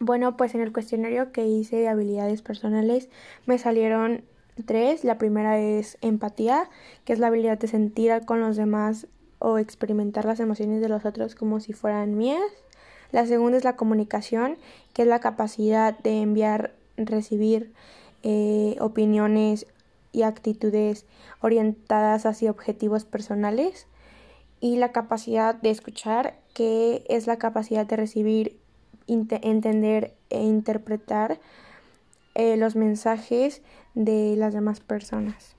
Bueno, pues en el cuestionario que hice de habilidades personales me salieron tres. La primera es empatía, que es la habilidad de sentir con los demás o experimentar las emociones de los otros como si fueran mías. La segunda es la comunicación, que es la capacidad de enviar, recibir eh, opiniones y actitudes orientadas hacia objetivos personales. Y la capacidad de escuchar, que es la capacidad de recibir, entender e interpretar eh, los mensajes de las demás personas.